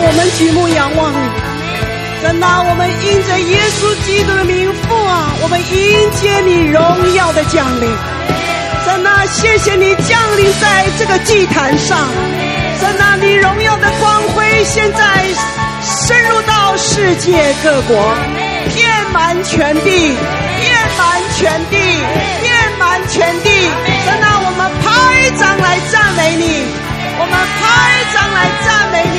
我们举目仰望你。神啊，我们因着耶稣基督的名父啊，我们迎接你荣耀的降临。神啊，谢谢你降临在这个祭坛上。神啊，你荣耀的光辉现在深入到世界各国，遍满全地，遍满全地，遍满全地。神啊，我们拍掌来赞美你，我们拍掌来赞美你。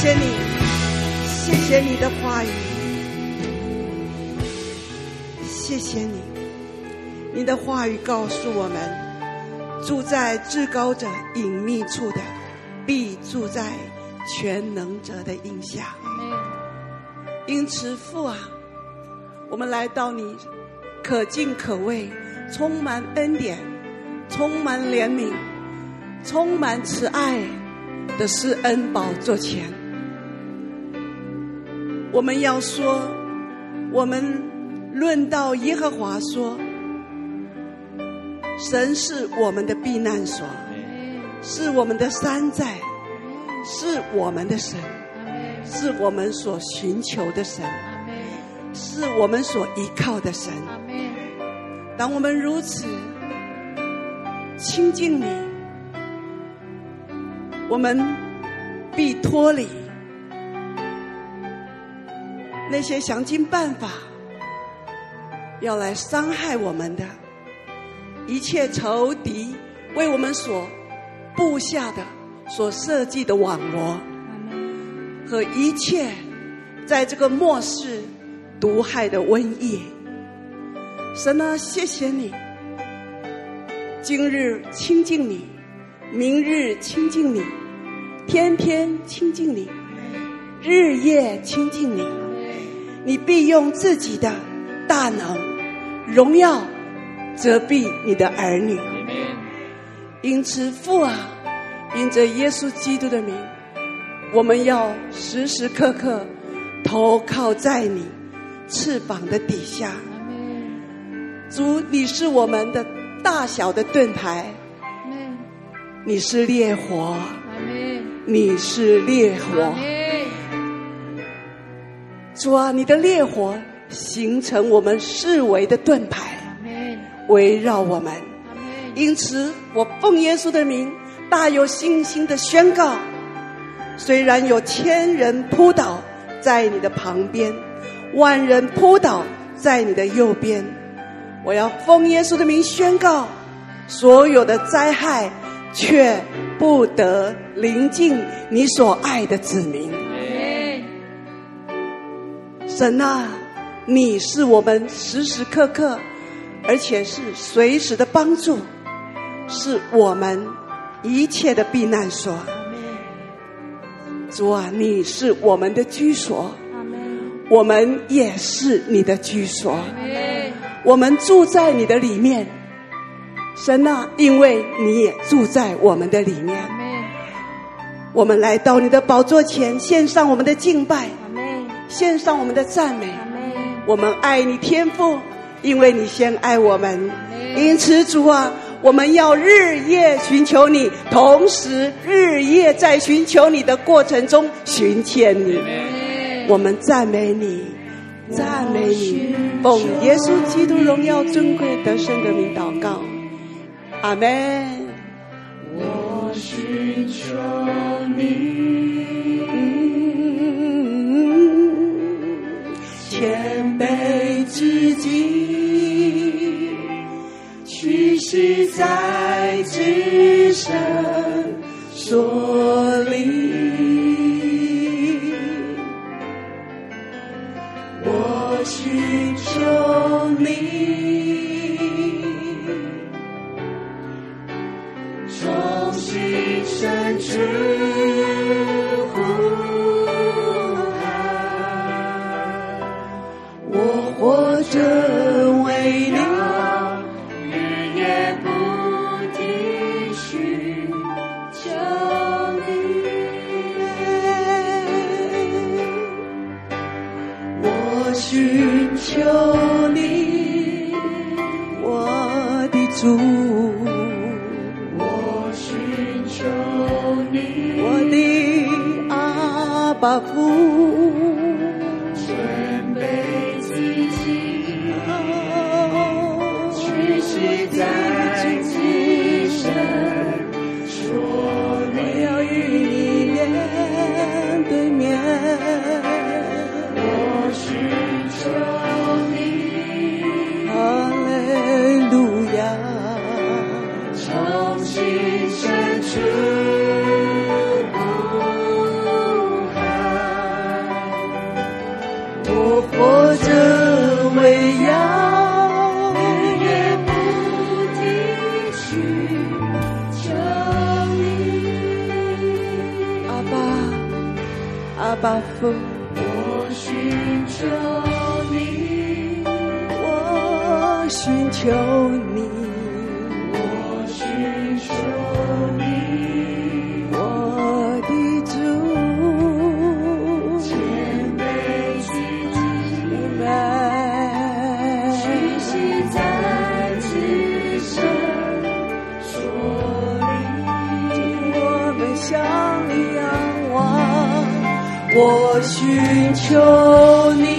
谢谢你，谢谢你的话语，谢谢你，你的话语告诉我们，住在至高者隐秘处的，必住在全能者的荫下。因此，父啊，我们来到你可敬可畏、充满恩典、充满怜悯、充满慈爱的施恩宝座前。我们要说，我们论到耶和华说，神是我们的避难所，是我们的山寨，是我们的神，是我们所寻求的神，是我们所依靠的神。当我们如此亲近你，我们必脱离。那些想尽办法要来伤害我们的，一切仇敌为我们所布下的、所设计的网罗，和一切在这个末世毒害的瘟疫，神啊，谢谢你！今日亲近你，明日亲近你，天天亲近你，日夜亲近你。你必用自己的大能、荣耀遮蔽你的儿女。因此，父啊，因着耶稣基督的名，我们要时时刻刻投靠在你翅膀的底下。主，你是我们的大小的盾牌，你是烈火，你是烈火。主啊，你的烈火形成我们四围的盾牌，围绕我们。因此，我奉耶稣的名，大有信心的宣告：虽然有千人扑倒在你的旁边，万人扑倒在你的右边，我要奉耶稣的名宣告：所有的灾害却不得临近你所爱的子民。神啊，你是我们时时刻刻，而且是随时的帮助，是我们一切的避难所。主啊，你是我们的居所，我们也是你的居所，我们住在你的里面。神啊，因为你也住在我们的里面，我们来到你的宝座前，献上我们的敬拜。献上我们的赞美，我们爱你天父，因为你先爱我们。因此，主啊，我们要日夜寻求你，同时日夜在寻求你的过程中寻见你。我们赞美你，赞美你，奉耶稣基督荣耀尊贵得胜的名祷告，阿门。我寻求你。谦卑自己，屈膝在至圣所里，我寻求你，从心深处。把苦求你。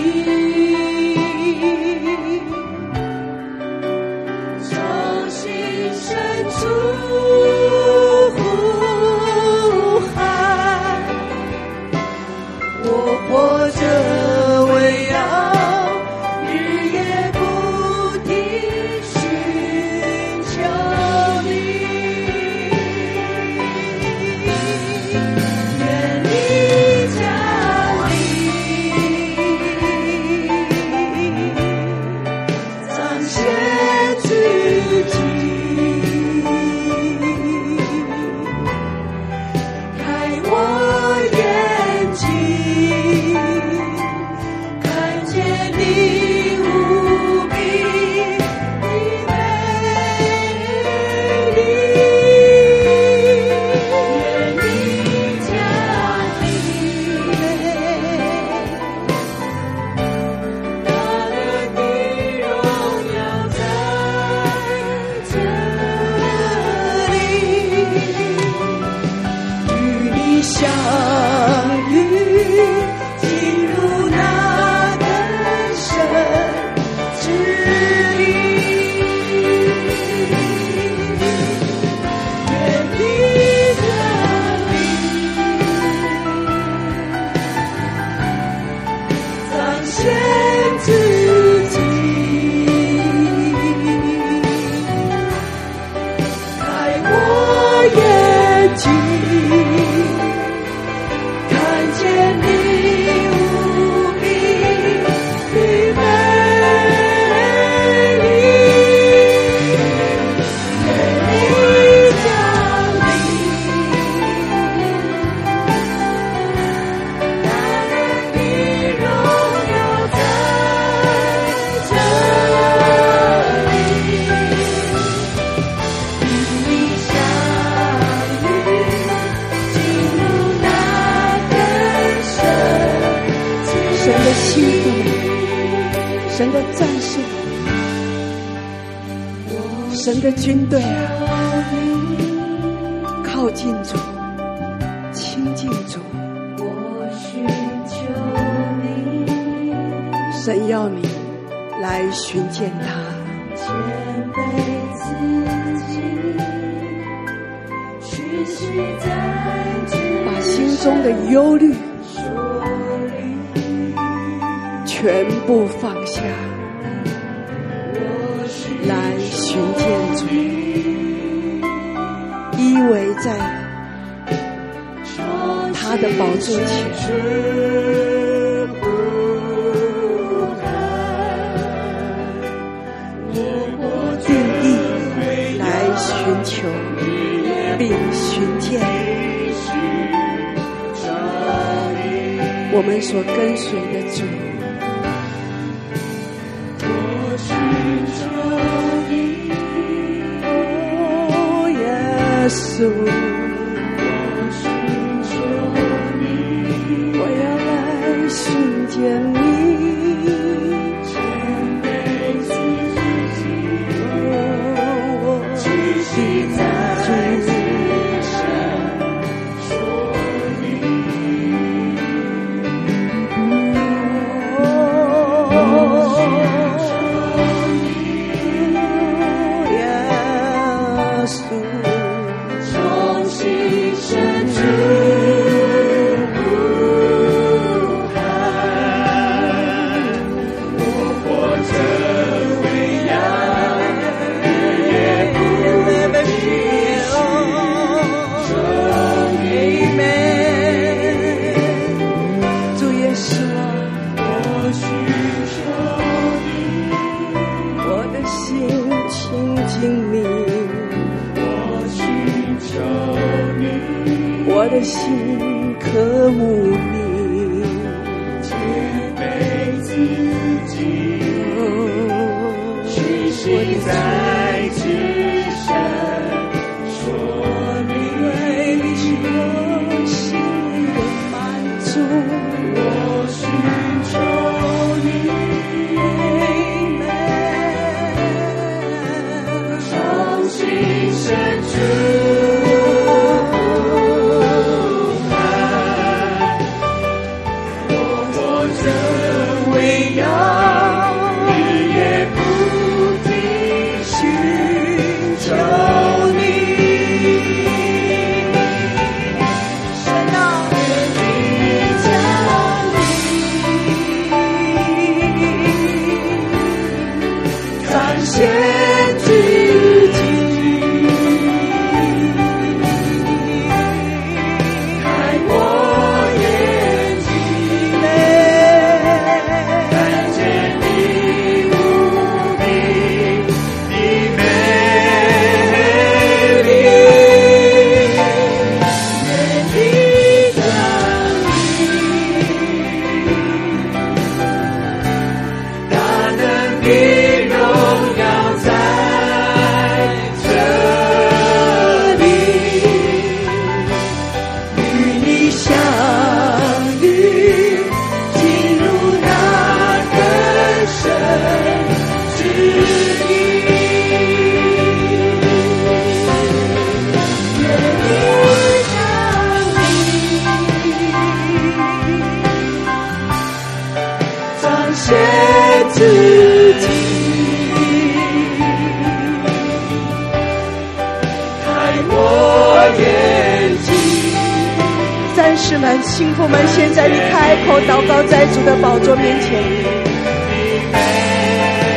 士们、幸福们，现在你开口祷告，在主的宝座面前。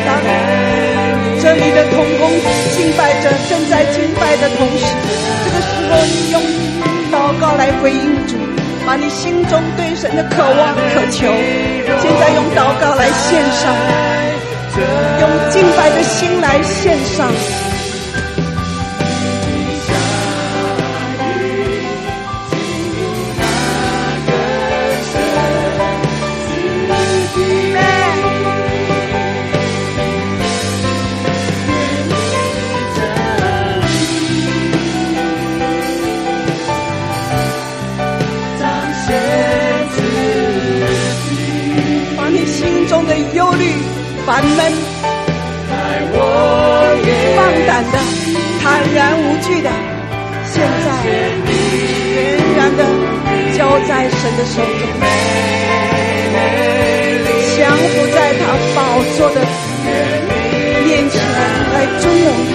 当这里的同工敬拜着，正在敬拜的同时，这个时候你用祷告来回应主，把你心中对神的渴望、渴求，现在用祷告来献上，用敬拜的心来献上。的手中，降服在他宝座的面前来尊荣他。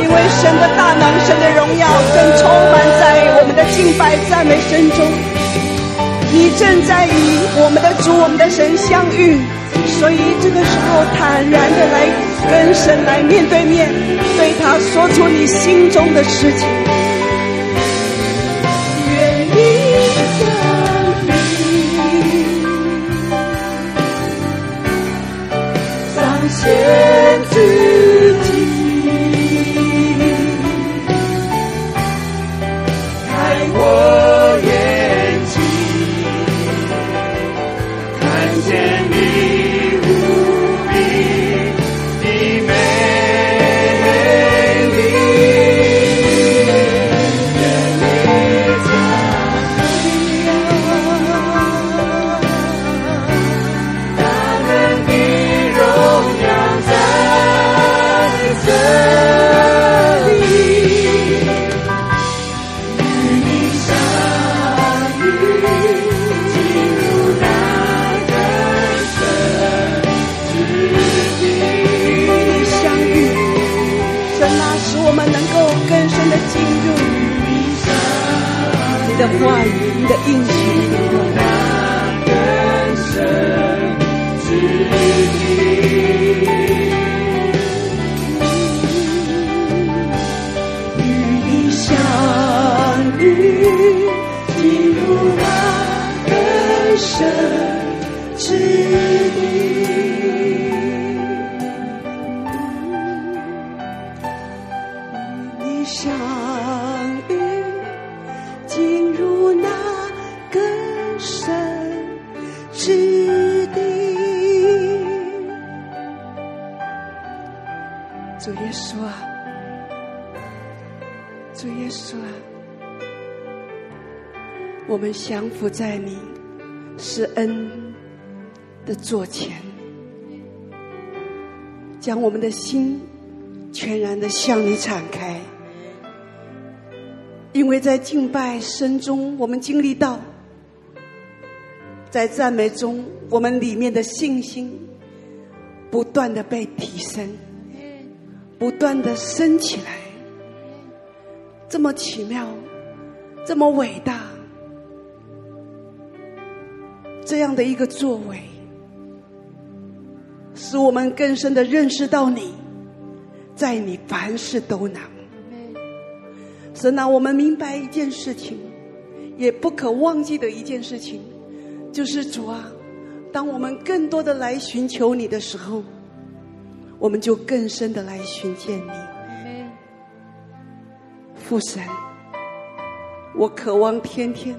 因为神的大能、神的荣耀正充满在我们的敬拜赞美声中。你正在与我们的主、我们的神相遇，所以这个时候坦然的来跟神来面对面，对他说出你心中的事情。的话语、你的应许。深之地，与你相遇，进入那更深我们降服在你施恩的座前，将我们的心全然的向你敞开，因为在敬拜声中，我们经历到，在赞美中，我们里面的信心不断的被提升。不断的升起来，这么奇妙，这么伟大，这样的一个作为，使我们更深的认识到你，在你凡事都能。神啊，我们明白一件事情，也不可忘记的一件事情，就是主啊，当我们更多的来寻求你的时候。我们就更深的来寻见你，父神，我渴望天天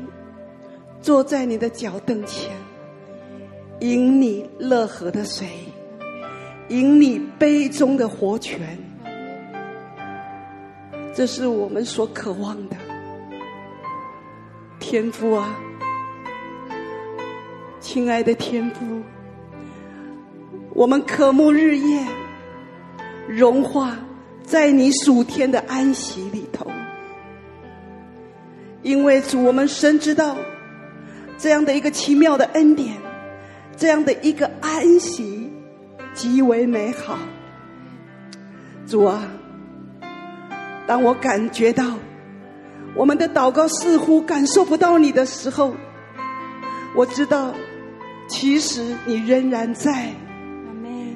坐在你的脚凳前，饮你乐河的水，饮你杯中的活泉，这是我们所渴望的，天父啊，亲爱的天父，我们渴慕日夜。融化在你属天的安息里头，因为主，我们深知道这样的一个奇妙的恩典，这样的一个安息极为美好。主啊，当我感觉到我们的祷告似乎感受不到你的时候，我知道其实你仍然在，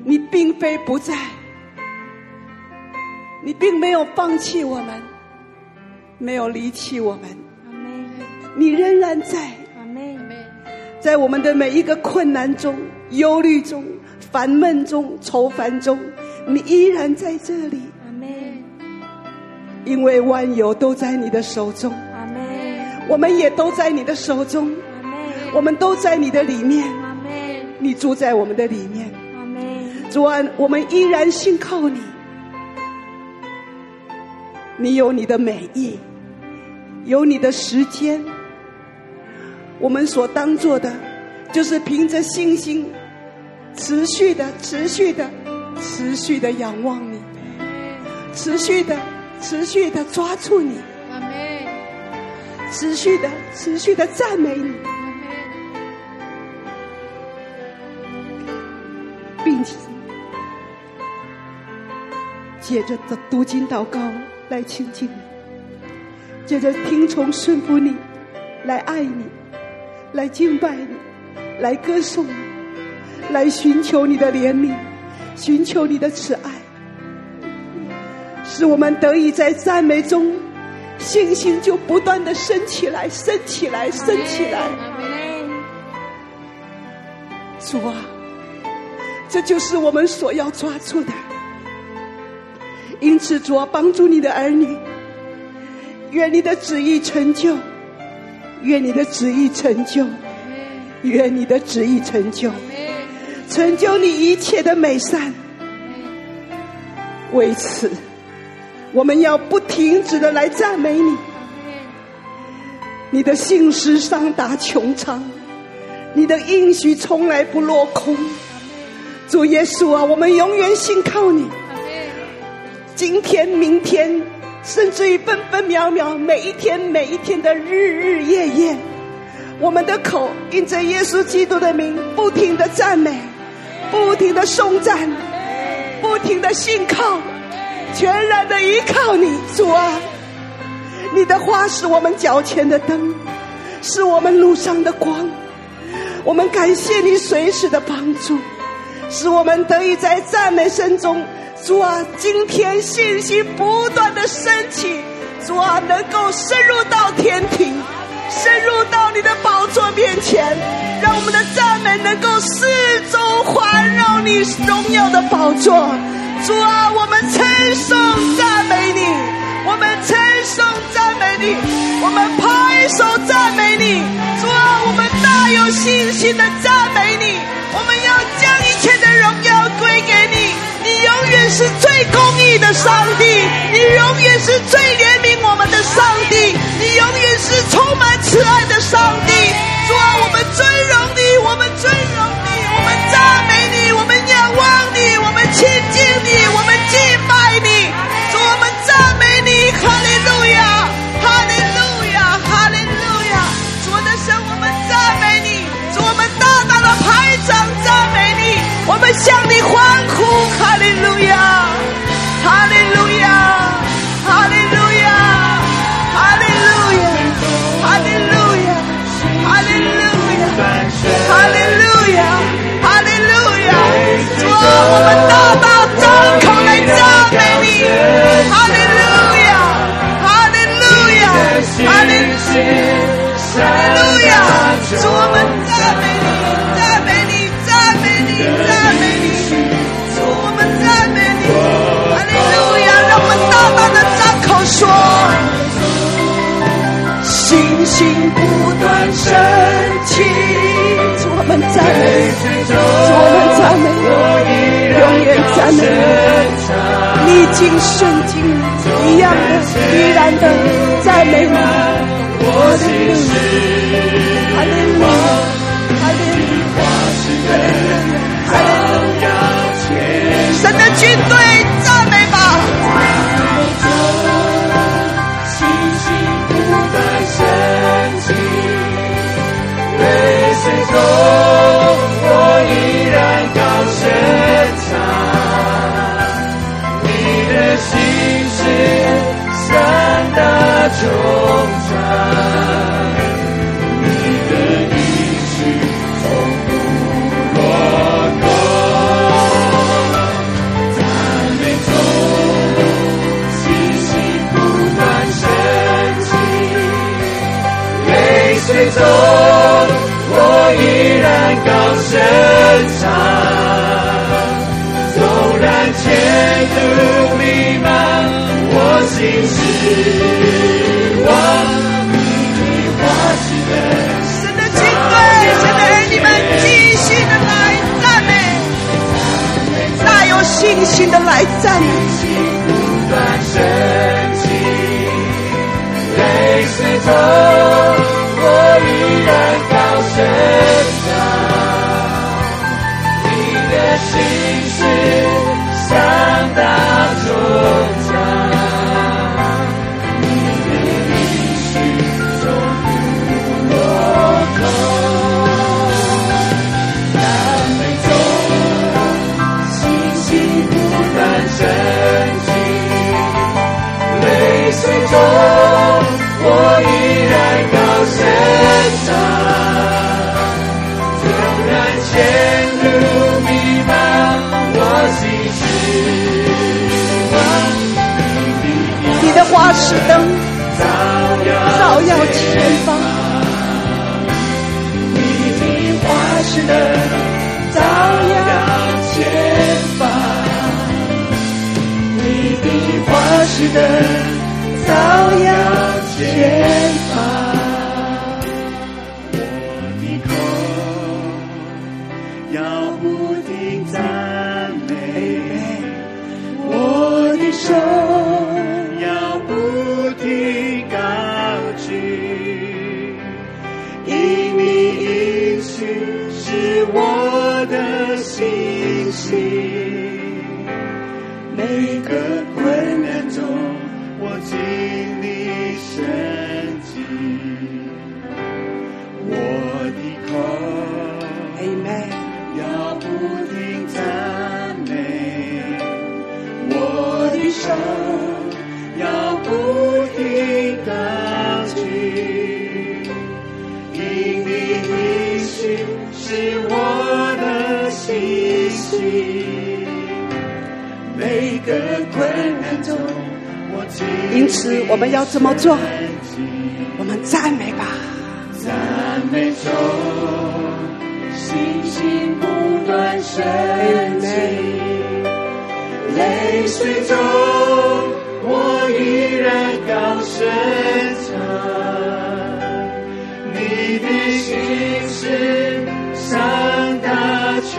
你并非不在。你并没有放弃我们，没有离弃我们，你仍然在，在我们的每一个困难中、忧虑中、烦闷中、愁烦中，你依然在这里。因为万有都在你的手中，我们也都在你的手中，我们都在你的里面，你住在我们的里面。主啊，我们依然信靠你。你有你的美意，有你的时间。我们所当做的，就是凭着信心，持续的、持续的、持续的仰望你，持续的、持续的抓住你，持续的、持续的赞美你，并且接着的读经祷告。来亲近你，接着听从顺服你，来爱你，来敬拜你，来歌颂你，来寻求你的怜悯，寻求你的慈爱，使我们得以在赞美中，信心就不断的升起来，升起来，升起来。主啊，这就是我们所要抓住的。因此，主啊，帮助你的儿女，愿你的旨意成就，愿你的旨意成就，愿你的旨意成就，成就你一切的美善。为此，我们要不停止的来赞美你。你的信实上达穹苍，你的应许从来不落空。主耶稣啊，我们永远信靠你。今天、明天，甚至于分分秒秒，每一天、每一天的日日夜夜，我们的口因着耶稣基督的名，不停的赞美，不停的颂赞，不停的信靠，全然的依靠你，主啊！你的话是我们脚前的灯，是我们路上的光。我们感谢你随时的帮助，使我们得以在赞美声中。主啊，今天信心不断的升起，主啊，能够深入到天庭，深入到你的宝座面前，让我们的赞美能够四周环绕你荣耀的宝座。主啊，我们称颂赞美你，我们称颂赞美你，我们拍手赞美你。主啊，我们大有信心的赞美你，我们要将一切的荣耀，永远。是最公义的上帝，你永远是最怜悯我们的上帝，你永远是充满慈爱的上帝。主啊，我们尊荣你，我们尊荣你，我们赞美你，我们仰望你，我们亲近你，我们敬向你欢呼，哈利路亚，哈利路亚，哈利路亚，哈利路亚，哈利路亚，哈利路亚，哈利路亚，哈利路亚。主啊，我们大大张口来赞美你，哈利路亚，哈利路亚，哈利路亚。哈利路亚主，历经圣经一样的，依然的赞美你，我的主，哈利路亚，哈利路亚，哈利路亚，哈利路亚，神的军队忠臣，你的一句从不落空，赞美中，信心不断升起，泪水中，我依然高声唱，纵然前途迷漫我心事。信心的来赞美。不断升起，泪水中我依然高声唱，你的心事向大穹你的花石灯照耀前方，你的花石灯照耀前方，你的花石灯照耀前历因此，我们要怎么做？我们赞美吧。赞美中，星星不断升起，泪水中我依然高声唱，你的心事上大穹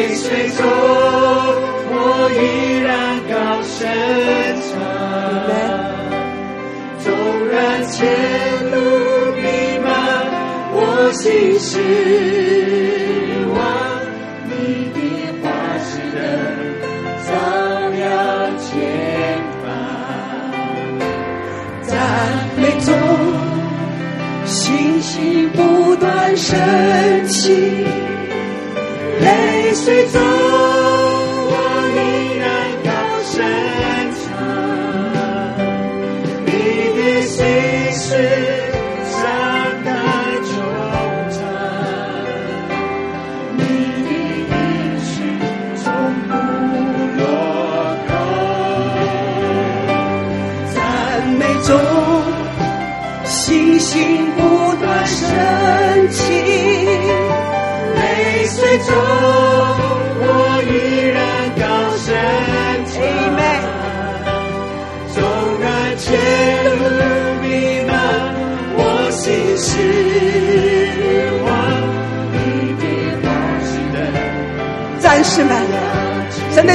泪水中我依然高声唱纵然前路迷茫我心失望你的花指能照亮前方赞美中星星不断升起泪水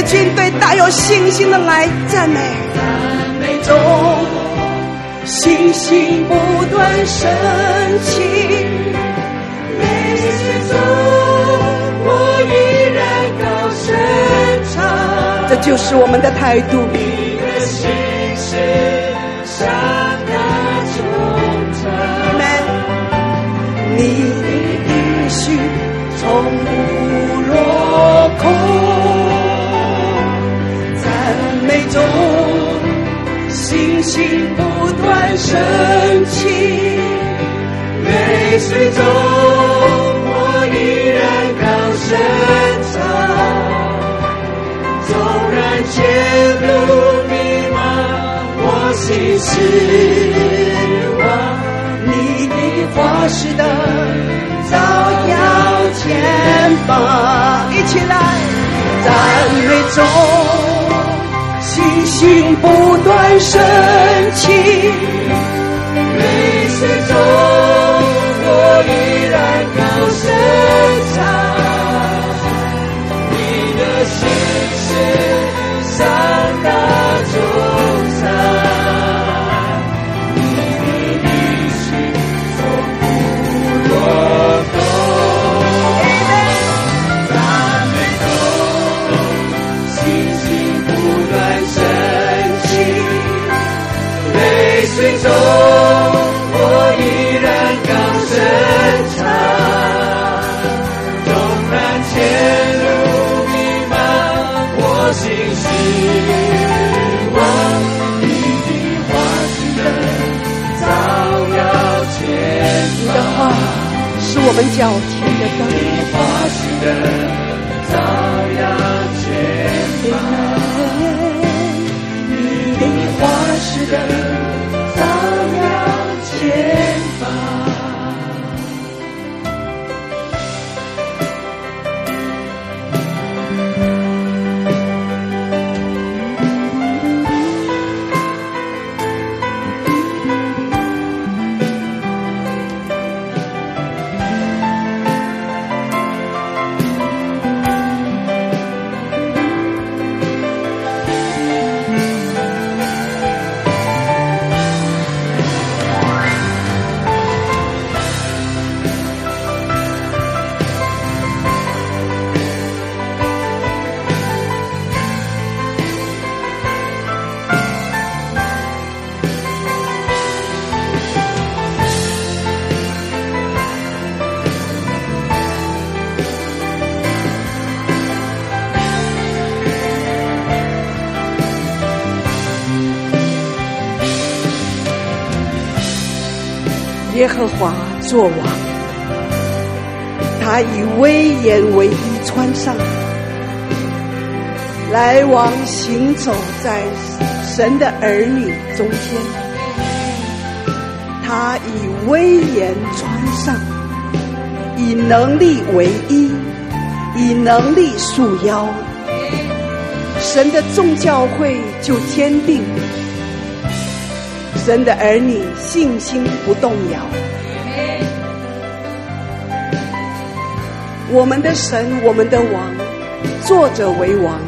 军队大有信心的来赞美，赞美中。信心不断升起，泪水中我依然高声唱。这就是我们的态度。你的心事向他衷肠。你的应许从不落空，情不断。升起，泪水中我依然高声唱。纵然前路迷茫，我心事断升起，泪水中我依然们脚前的灯。你的话是灯，华作王，他以威严为衣穿上，来往行走在神的儿女中间。他以威严穿上，以能力为衣，以能力束腰，神的众教会就坚定，神的儿女信心不动摇。我们的神，我们的王，坐者为王，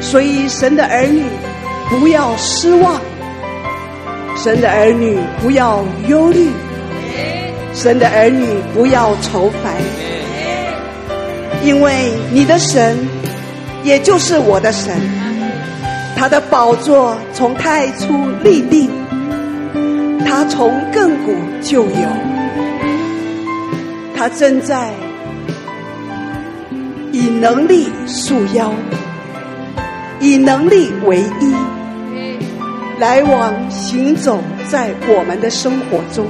所以神的儿女不要失望，神的儿女不要忧虑，神的儿女不要愁烦，因为你的神，也就是我的神，他的宝座从太初立定，他从亘古就有，他正在。以能力束腰，以能力为衣，来往行走在我们的生活中。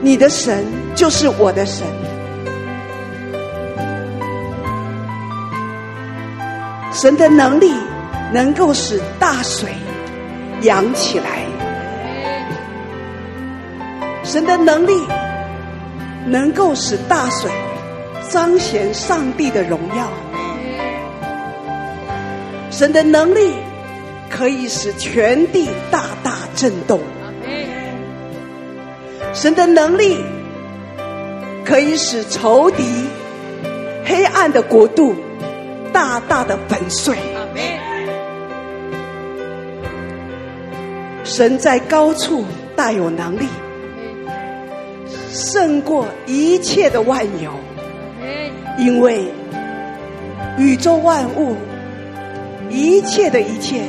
你的神就是我的神，神的能力能够使大水。扬起来，神的能力能够使大水彰显上帝的荣耀，神的能力可以使全地大大震动，神的能力可以使仇敌黑暗的国度大大的粉碎。神在高处大有能力，胜过一切的万有，因为宇宙万物一切的一切，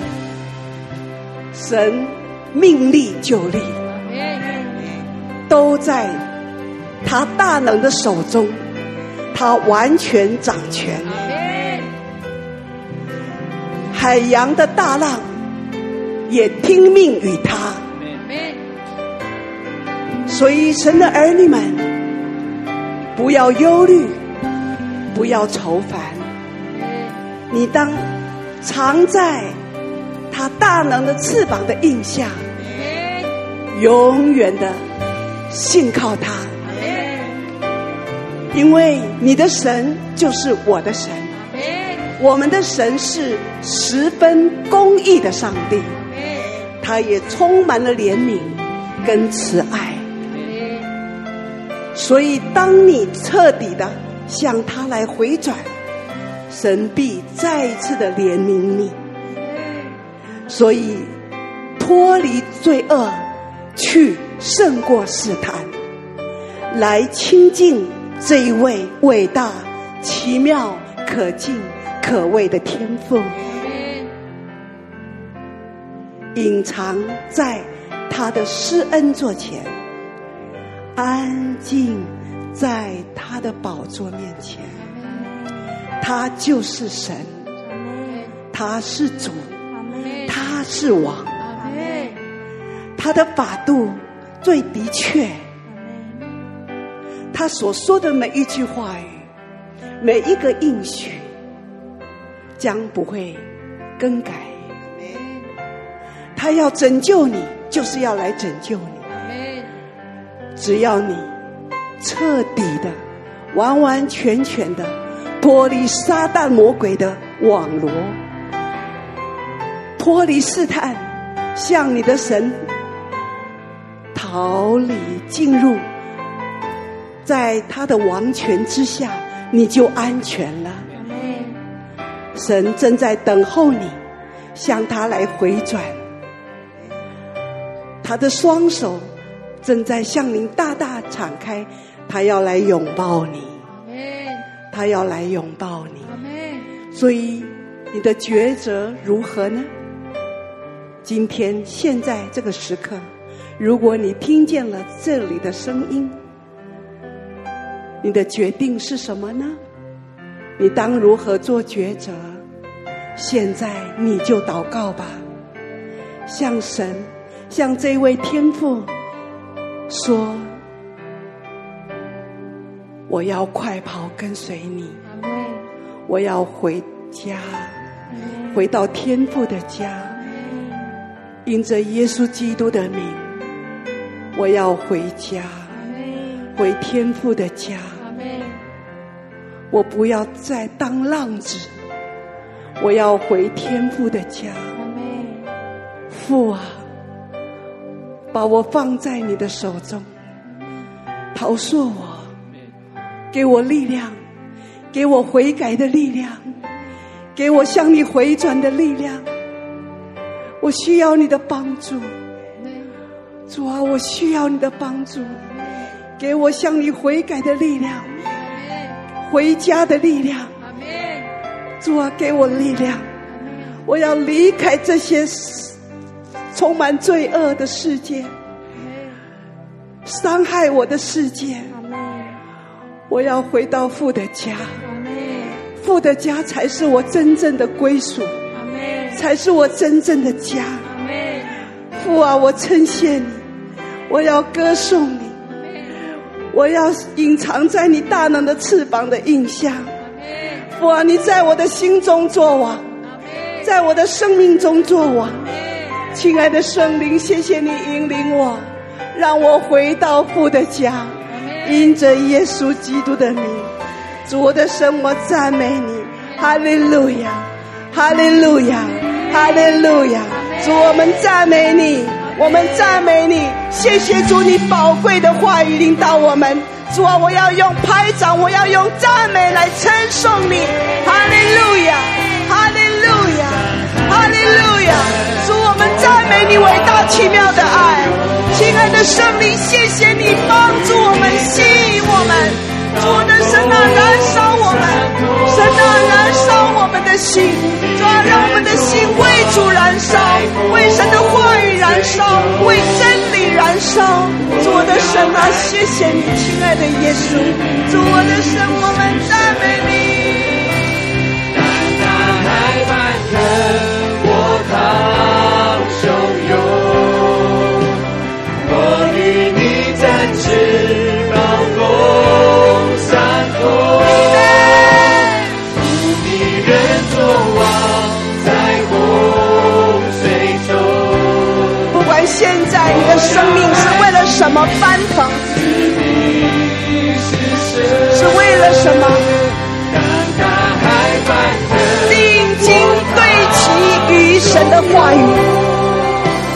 神命立就立，都在他大能的手中，他完全掌权，海洋的大浪。也听命于他，所以神的儿女们，不要忧虑，不要愁烦，你当藏在他大能的翅膀的印下，永远的信靠他，因为你的神就是我的神，我们的神是十分公义的上帝。他也充满了怜悯跟慈爱，所以当你彻底的向他来回转，神必再一次的怜悯你。所以脱离罪恶，去胜过试探，来亲近这一位伟大、奇妙、可敬、可畏的天父。隐藏在他的施恩座前，安静在他的宝座面前。他就是神，他是主，他是王。他的法度最的确，他所说的每一句话语，每一个应许，将不会更改。他要拯救你，就是要来拯救你。只要你彻底的、完完全全的脱离撒旦魔鬼的网罗，脱离试探，向你的神逃离，进入在他的王权之下，你就安全了。神正在等候你，向他来回转。他的双手正在向您大大敞开，他要来拥抱你，他要来拥抱你。所以你的抉择如何呢？今天现在这个时刻，如果你听见了这里的声音，你的决定是什么呢？你当如何做抉择？现在你就祷告吧，向神。向这位天父说：“我要快跑跟随你，我要回家，回到天父的家。因着耶稣基督的名，我要回家，回天父的家。我不要再当浪子，我要回天父的家。父啊，把我放在你的手中，陶塑我，给我力量，给我悔改的力量，给我向你回转的力量。我需要你的帮助，主啊，我需要你的帮助，给我向你悔改的力量。回家的力量，主啊，给我力量！我要离开这些充满罪恶的世界，伤害我的世界。我要回到父的家，父的家才是我真正的归属，才是我真正的家。父啊，我称谢你，我要歌颂你。我要隐藏在你大能的翅膀的印象，父啊，你在我的心中作王，在我的生命中作王。亲爱的圣灵，谢谢你引领我，让我回到父的家，因着耶稣基督的名，主我的神，我赞美你，哈利路亚，哈利路亚，哈利路亚，主我们赞美你。我们赞美你，谢谢主，你宝贵的话语领导我们。主啊，我要用拍掌，我要用赞美来称颂你。哈利路亚，哈利路亚，哈利路亚。赞美你伟大奇妙的爱。亲爱的圣灵，谢谢你帮助我们，吸引我们。主的神啊，燃烧我们，神啊，燃烧我们的心，主啊，让我们的心为主燃烧，为神的话语燃烧，为真理燃烧。主的神啊，谢谢你，亲爱的耶稣，主我的神，我们赞美你。当大海翻腾，波涛什么？定睛对齐与神的话语，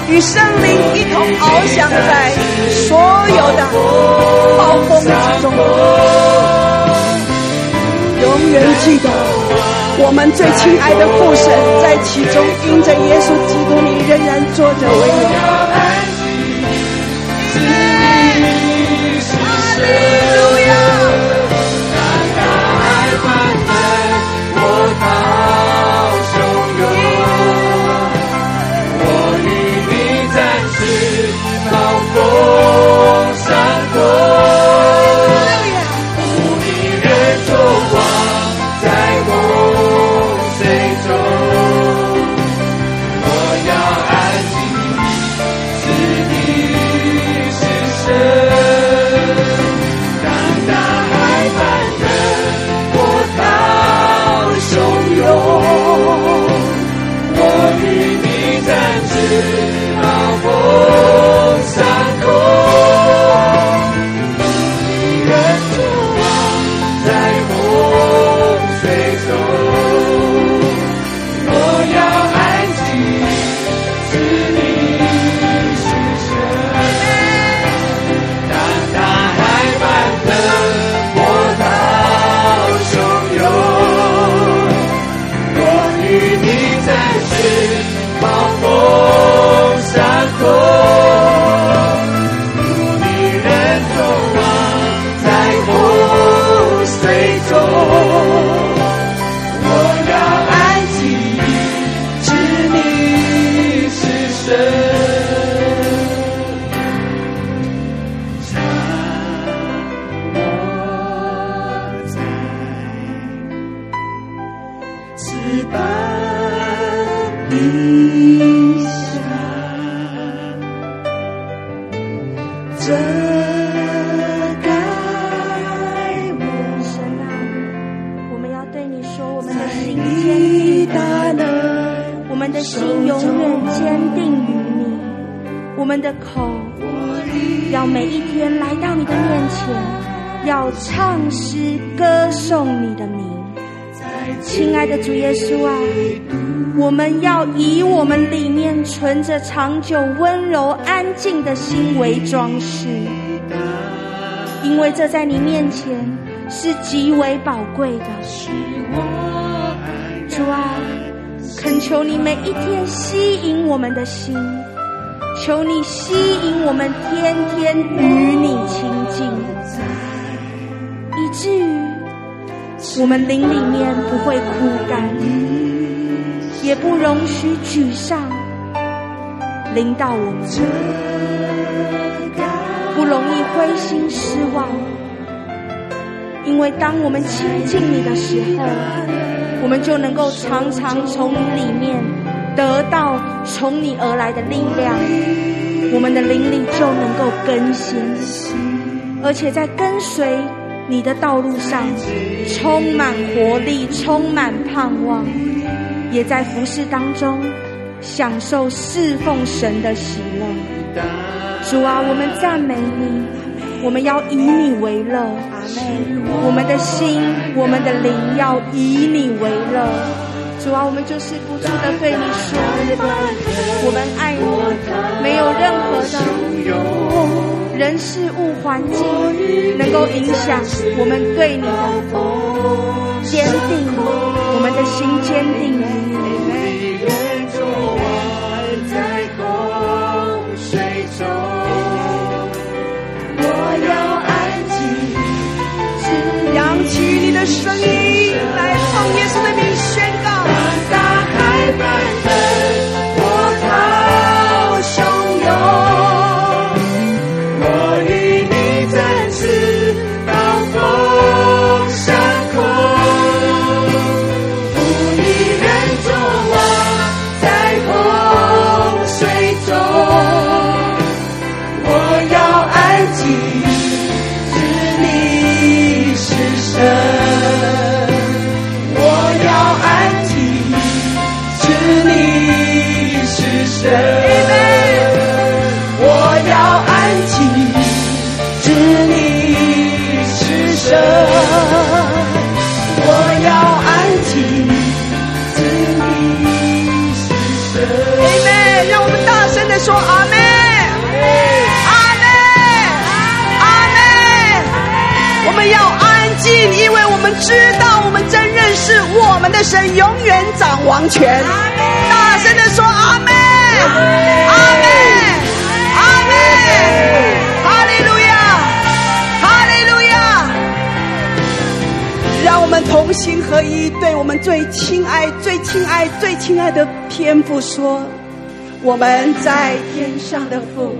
与圣灵一同翱翔在所有的暴风之中，永远记得我们最亲爱的父神在其中，因着耶稣基督，你仍然坐着为王。要唱诗歌颂你的名。亲爱的主耶稣啊，我们要以我们里面存着长久温柔安静的心为装饰，因为这在你面前是极为宝贵的。主啊，恳求你每一天吸引我们的心，求你吸引我们天天与你亲近，至于。我们灵里面不会枯干，也不容许沮丧临到我们，不容易灰心失望。因为当我们亲近你的时候，我们就能够常常从你里面得到从你而来的力量，我们的灵里就能够更新，而且在跟随。你的道路上充满活力，充满盼望，也在服事当中享受侍奉神的喜乐。主啊，我们赞美你，我们要以你为乐。阿门。我们的心，我们的灵要以你为乐。主啊，我们就是不住的对你说，我们爱你，没有任何的。人事物环境能够影响我们对你的坚定，我们的心坚定。我要安静，扬起你的声音来奉耶稣的名宣告。大海我们知道，我们真认识我们的神永远掌王权，大声的说阿门，阿门，阿门，哈利路亚，哈利路亚。让我们同心合一，对我们最亲爱、最亲爱、最亲爱的天父说：我们在天上的父，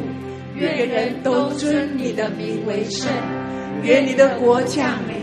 愿人都尊你的名为圣，愿你的国降临，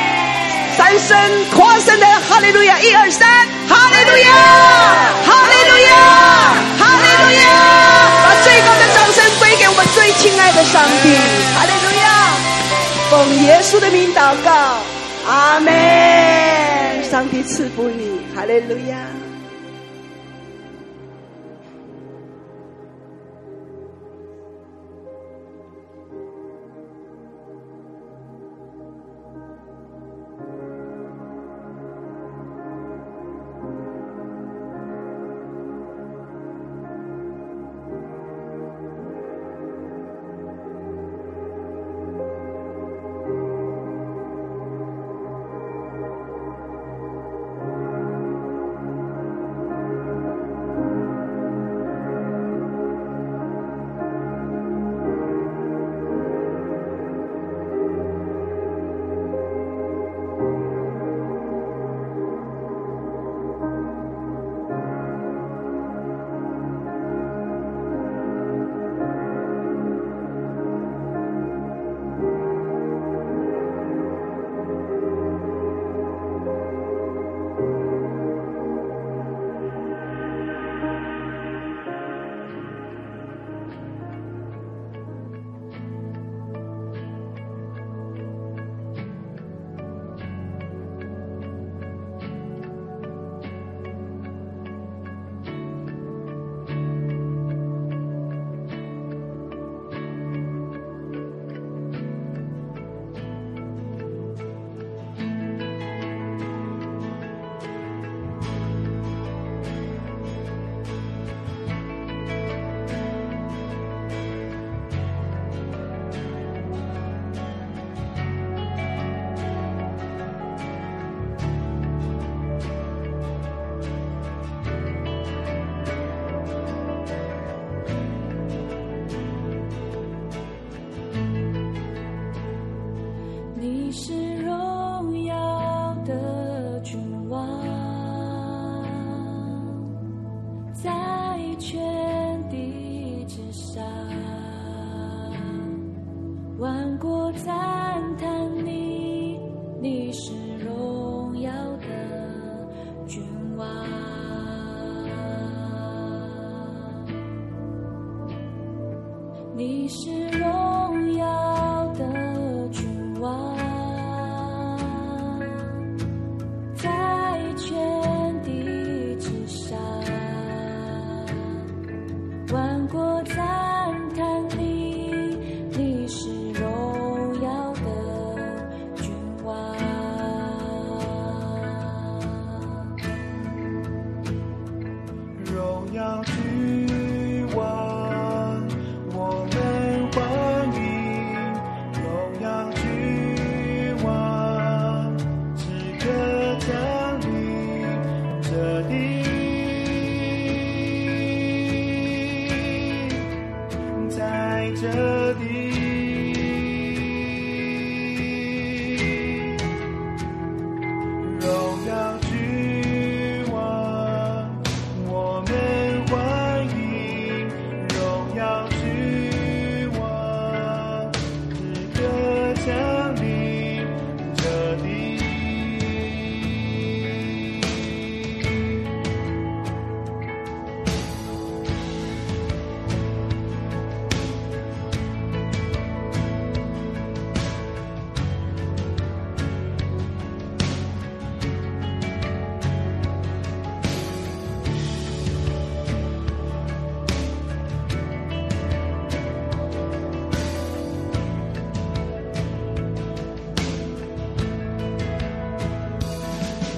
三声狂声的哈利路亚，一二三，哈利路亚，哈利路亚，哈利路亚，把最高的掌声归给我们最亲爱的上帝，哈利路亚，奉耶稣的名祷告，阿门。上帝赐福你，哈利路亚。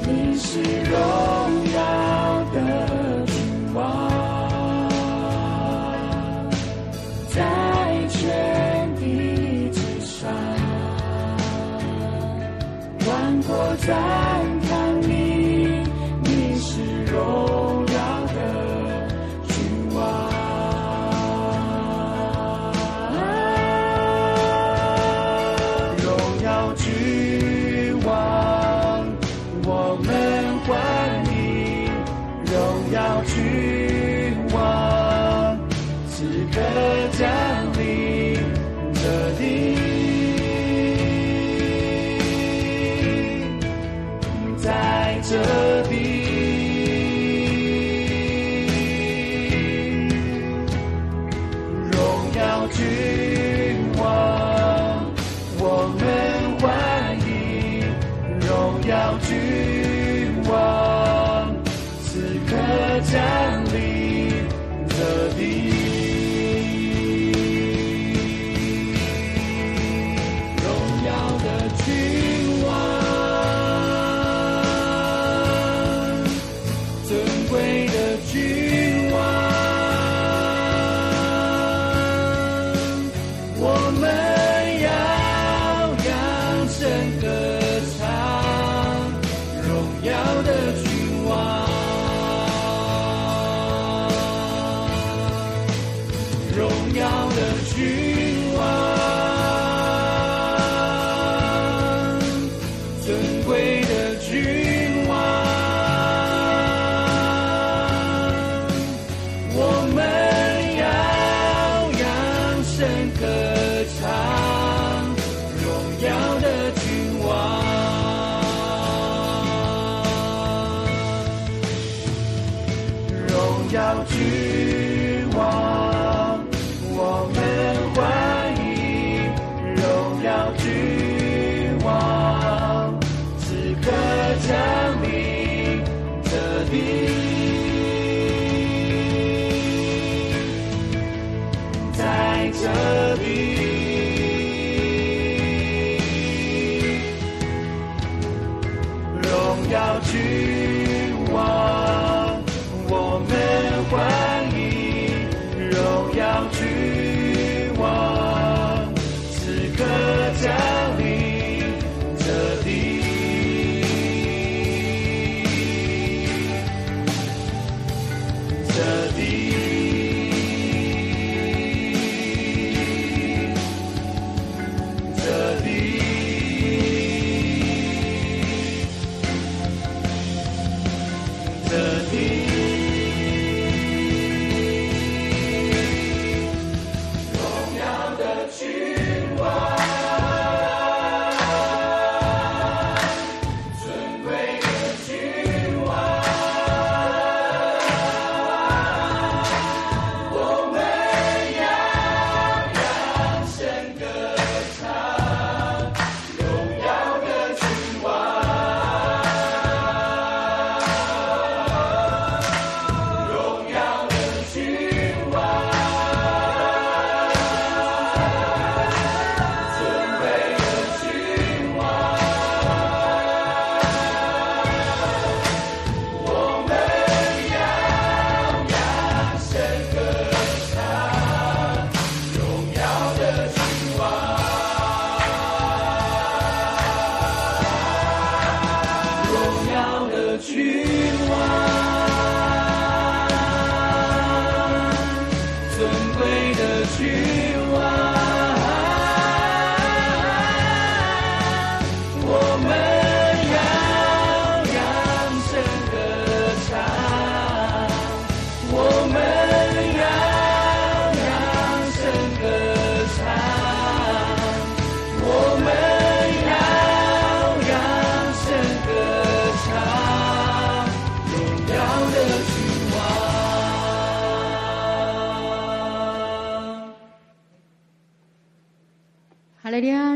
你是荣耀的君王在天地之上万国在。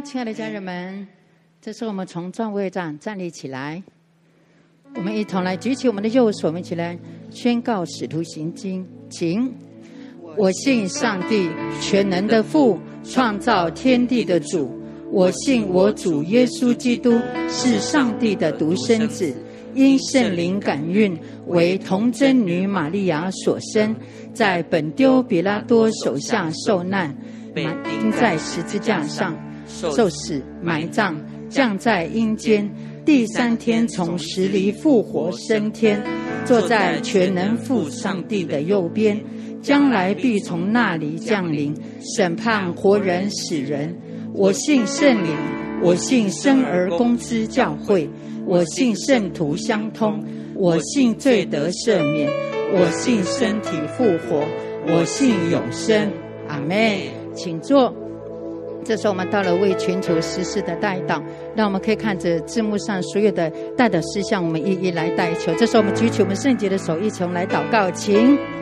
亲爱的家人们，这是我们从座位上站立起来，我们一同来举起我们的右手，我们一起来宣告《使徒行经》，请。我信上帝全能的父，创造天地的主。我信我主耶稣基督是上帝的独生子，因圣灵感孕，为童贞女玛利亚所生，在本丢彼拉多手下受难。被钉在十字架上，受死，埋葬，降在阴间，第三天从死里复活升天，坐在全能父上帝的右边，将来必从那里降临，审判活人死人。我信圣灵，我信生而公之教会，我信圣徒相通，我信罪得赦免，我信身体复活，我信永生。阿门。请坐。这时候我们到了为全球实施的代祷，让我们可以看着字幕上所有的代祷事项，我们一一来代求。这时候我们举起我们圣洁的手，一同来祷告，请。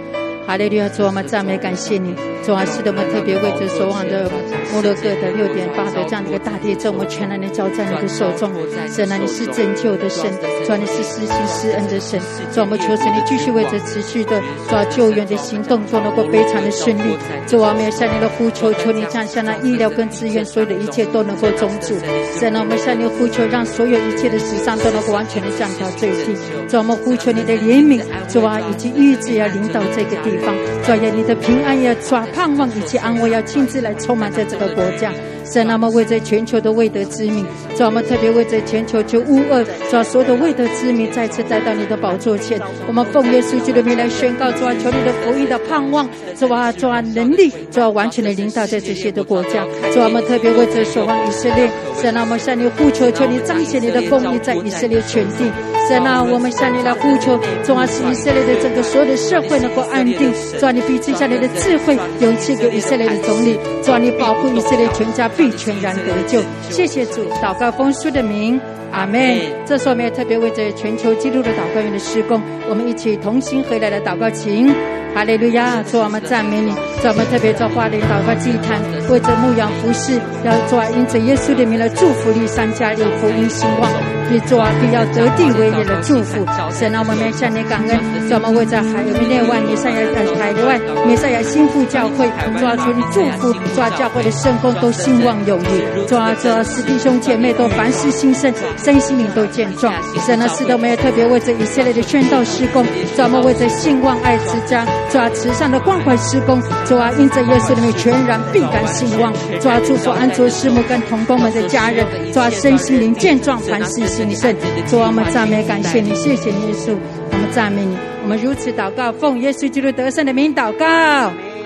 哈利路亚！主，我们赞美感谢你。主啊，是的，我们特别为着守望的摩洛哥的六点八的这样的一个大地震，我们全然的交在你的手中。神啊，你是拯救的神，主啊，你是施行施恩的神。主啊，我们求神你继续为着持续的主啊救援的行动，做能够非常的顺利。主啊，我们要向你的呼求，求你降下那医疗跟资源，所有的一切都能够终止。神啊，我们向你呼求，让所有一切的死伤都能够完全的降到最低。主啊，我们呼求你的怜悯，主啊，以及医治要领导这个地。主啊，你的平安要抓盼望，一切安慰要亲自来充满在这个国家。神，那么为这全球的未得之民，主啊，我们特别为这全球就乌俄，主啊，所有的未得之民再次带到你的宝座前。我们奉耶稣基督的名来宣告，主啊，求你的福音的盼望，主啊，主啊，能力，主啊，完全的领导在这些的国家。主啊，我们特别为这守望以色列，神，那么向你呼求，求你彰显你的公义在以色列全地。在那，我们向你来呼求，主啊，使以色列的整个所有的社会能够安定。主啊，你必赐下你的智慧，勇气给以色列的总理。主啊，你保护以色列全家，必全然得救。谢谢主，祷告丰收的名，阿门。这时候我们也特别为这全球基督的祷告员的施工，我们一起同心合来的祷告，请。哈利路亚！主我们赞美你，主我们特别做花莲祷告祭坛，为着牧羊服侍，要做因着耶稣的名来祝福你三家有福音兴旺，你做必要得地为业的祝福。神啊，我们向你感恩，主我们为着海有内外弥赛亚海外弥赛亚新妇教会，主啊，求你祝福，主啊，教会的圣工都兴旺有余，主啊，主啊，使弟兄姐妹都凡事兴盛，身心灵都健壮。神啊，是的，我们也特别为这以色列的宣道施工，主啊，我们为这兴旺爱之家。主啊，慈善的关怀施工，主啊，因着耶稣里面全然必感兴旺。主啊，祝福安卓师母跟同工们的家人，主啊，身心灵健壮，凡事兴盛。主啊，我们赞美感谢你，谢谢耶稣，我们赞美你，我们如此祷告，奉耶稣基督得胜的名祷告，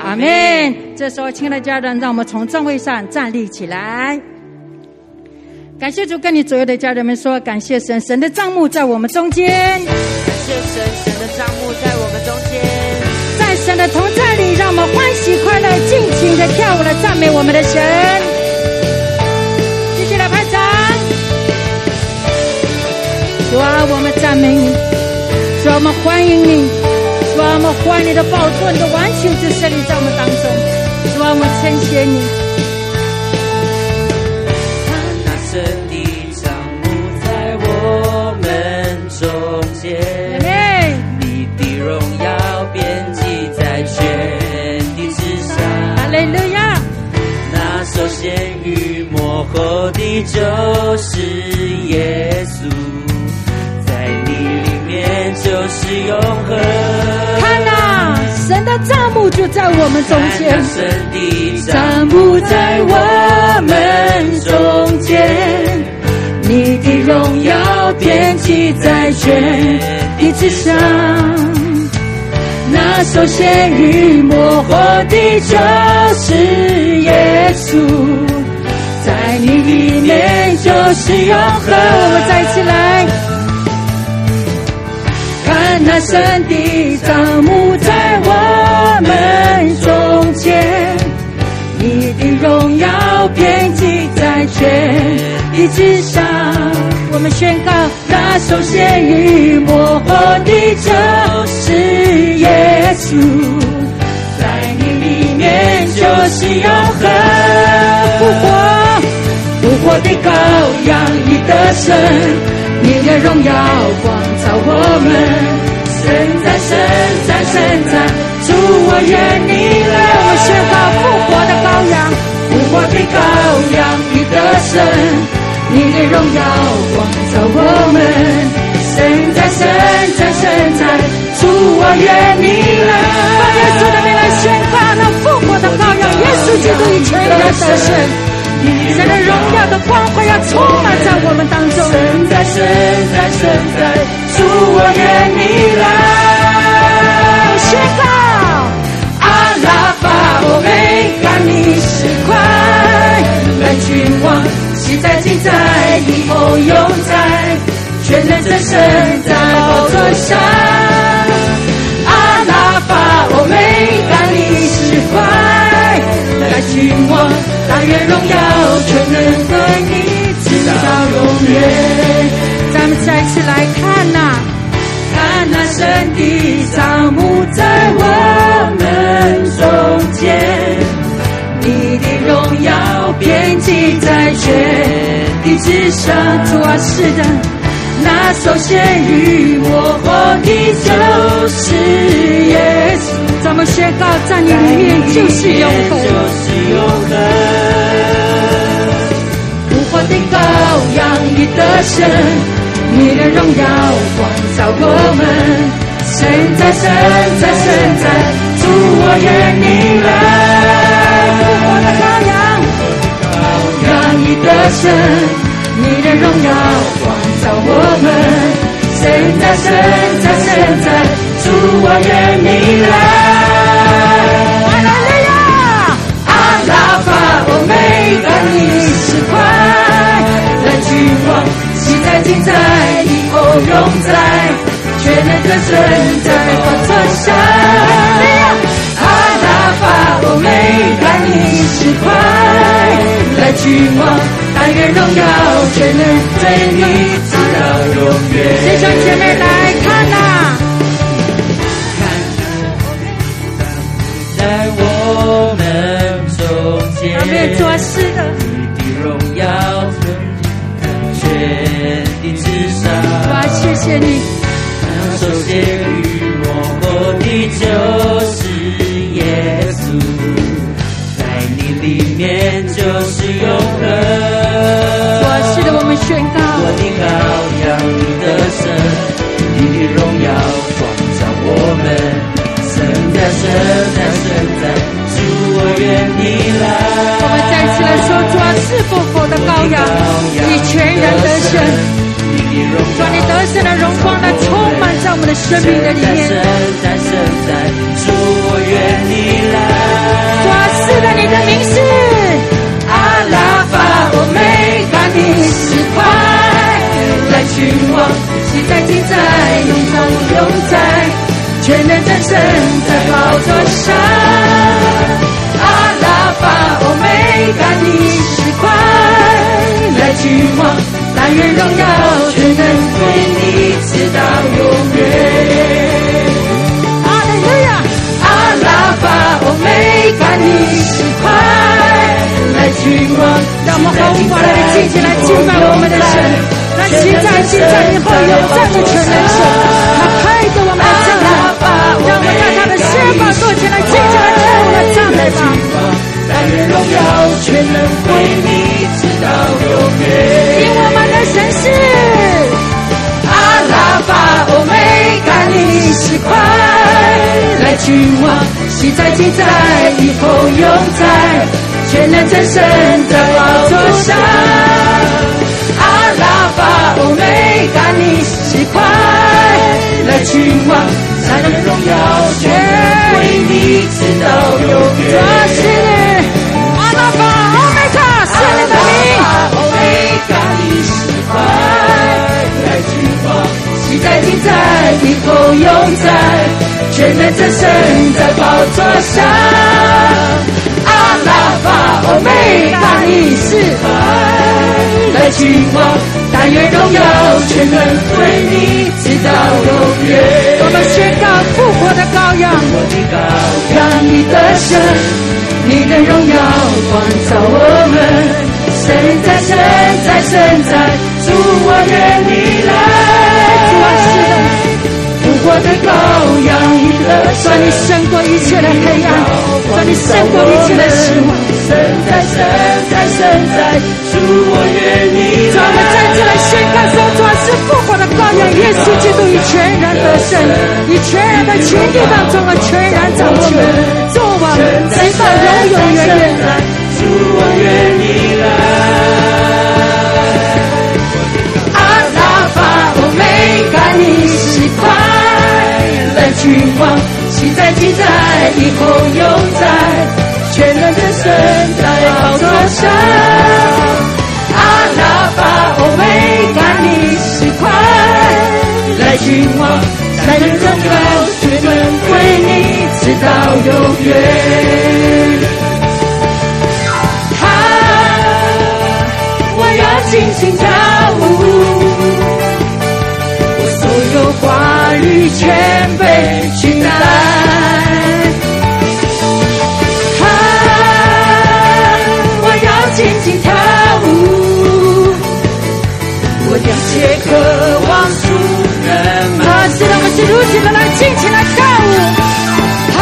阿门。这时候，亲爱的家人，让我们从正位上站立起来，感谢主，跟你左右的家人们说，感谢神，神的帐幕在我们中间，感谢神，神的帐幕在我们中间。在神的同在里，让我们欢喜快乐，尽情的跳舞来赞美我们的神。继续来拍掌。主啊，我们赞美你，主啊，我们欢迎你，主啊，我们欢迎你的宝座，你的完全之圣灵在我们当中。主啊，我们称谢你。那神的帐幕在我们中间，你的荣耀遍及在天地之上，那。首先与末后的就是耶稣，在你里面就是永恒。看哪，神的帐幕就在我们中间，神的帐幕在我们中间，你的荣耀遍及在全地之上。那首先与末后的就是耶稣，在你里面就是永恒。我们再一次来，看那神的帐幕在我们中间，你的荣耀遍及在全地之上。我们宣告，那首先与末后的就是耶稣，在你里面就是永恒复活复。活的羔羊已得胜，你的荣耀光照我们。神在，神在，神在，我愿你来。我宣告复活的羔羊，复活的羔羊已得胜，你的荣耀光照我们。神在，神在，神在，主我愿你来。把耶稣的名来宣告，那复活的羔羊，耶稣基督已全然得胜。神的荣耀的光辉要充满在我们当中。神在，神在，神在，主我愿你来宣告。阿拉法，我没赶你是快，来君王，昔在今在，以后永在，全能真神在宝座上。阿拉法，我没赶你是快，来君王。但愿荣耀全能和你，直到永远。咱们再次来看呐，看那神的及在全地之上。主啊，是的，那首先与我活的就是耶稣。咱们宣告，在你里面就是永恒。的羔羊已得胜，你的荣耀光照我们。神在，神在，神在，主我愿你来。复活的羔羊，羊已得胜，你的荣耀光照我们。现在，现在，现在，主我愿你来。阿拉利亚，阿拉法，我没赶你是快。君王，昔在今在，以后永在，全能的神在宝座上。我没带你是快，来君王，但愿荣耀全能归你，直到永远。弟兄姐妹来看呐、啊，在我们中间，他们做事的，你的荣耀。哇，谢谢你！首先与我活的就是在你里面就是永恒。哇，是的，我们宣告。我的羔羊，你的神，你的荣耀光照我们。神在，神在，神在，主我愿你来。我们再次来说，主啊，是复活的羔羊，你全然得胜。主啊，你得胜的荣光来充满在我们的生命的里面。主啊，是的，你的名是阿拉法，我没赶你是快，来君王，昔在今在，永恒永在，全能战胜在宝座上。阿拉法，我没赶你是快，来君王。但愿荣耀全能归你，直到永远。我没赶你是快，来君王，让我们毫无挂虑的尽情来敬拜我们的神，那昔在、今在、你后永在的全能神，他配得我们的敬拜，让我们在他的宪法座前来尽情来跳舞来赞美吧。但愿荣耀全能归你，直到永远。因我们的神是美赶你是快，来君王，昔在今在，以后永在，全能战神在宝座上。阿拉法，欧美赶你是快，来君王，才能荣耀全归你，直到永远。在今在，以后永在，全能真神在宝座上。阿拉法，欧美大力士，来君王，但愿荣耀全能归你，直到永远。我们宣告复活的羔羊，我的羔羊，你的神，你的荣耀光照我们，神在神。在、神在，主我愿你来。我的羔羊，你的主，你胜过一切的黑暗，主你胜过一切的失望。神在，神在，神在，主我愿你来。主，我们站起来宣告说，主是复活的羔羊，耶稣基督已全然得胜，以全然的全地当中啊全然掌权，做王直到永永远远。主我愿你来。阿拉法欧美嘎你是快。君王，现在记载，以后永在，全能的神在宝座上。阿拉法欧美嘎你是快，来君王，三人宗高，全能归你，直到永远。他，我要尽情跳被取代，啊！我要尽情跳舞，我一切渴望主能满足。啊！是的，我们是如此的来尽情来跳舞，啊！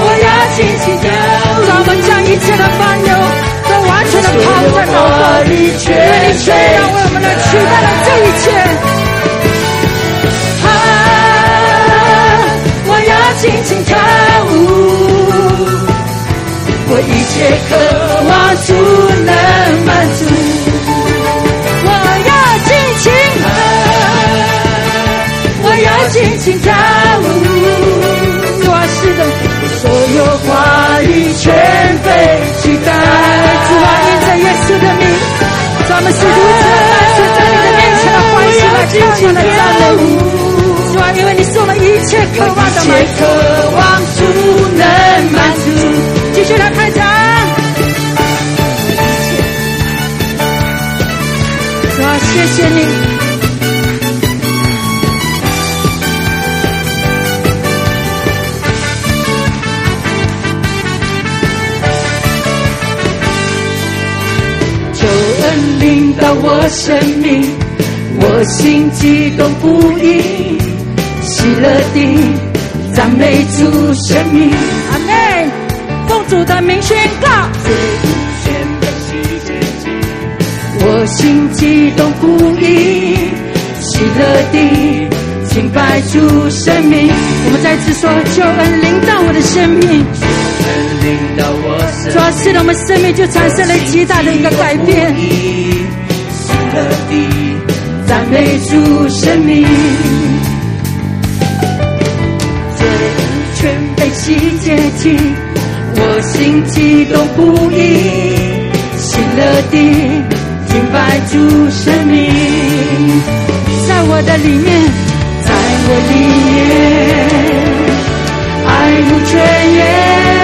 我要尽情跳舞，我们将一切的烦忧都完全的抛在脑后，愿你全然为我们来取代了这一切。我一切渴望主能满足。我要尽情，我要尽情跳舞。我是的，所有话语全被取代。主啊，因着耶稣的名，咱们是如此的在你的面前的欢喜来尽情的赞美。主啊，因为你是我们一切渴望的满足，渴望主能满足。继续来开讲。主啊，谢谢你。救恩临到我生命，我心激动不已。喜乐地赞美主生命，主的名宣告，我心激动不已，喜乐地敬拜主生命。我们再次说，求恩临到我的生命，救恩临到我生命，主要是我们生命就产生了极大的一个改变。喜乐地赞美主生命。喜接近，我心激动不已，喜乐地敬拜主生命，在我的里面，在我里面，爱如泉源。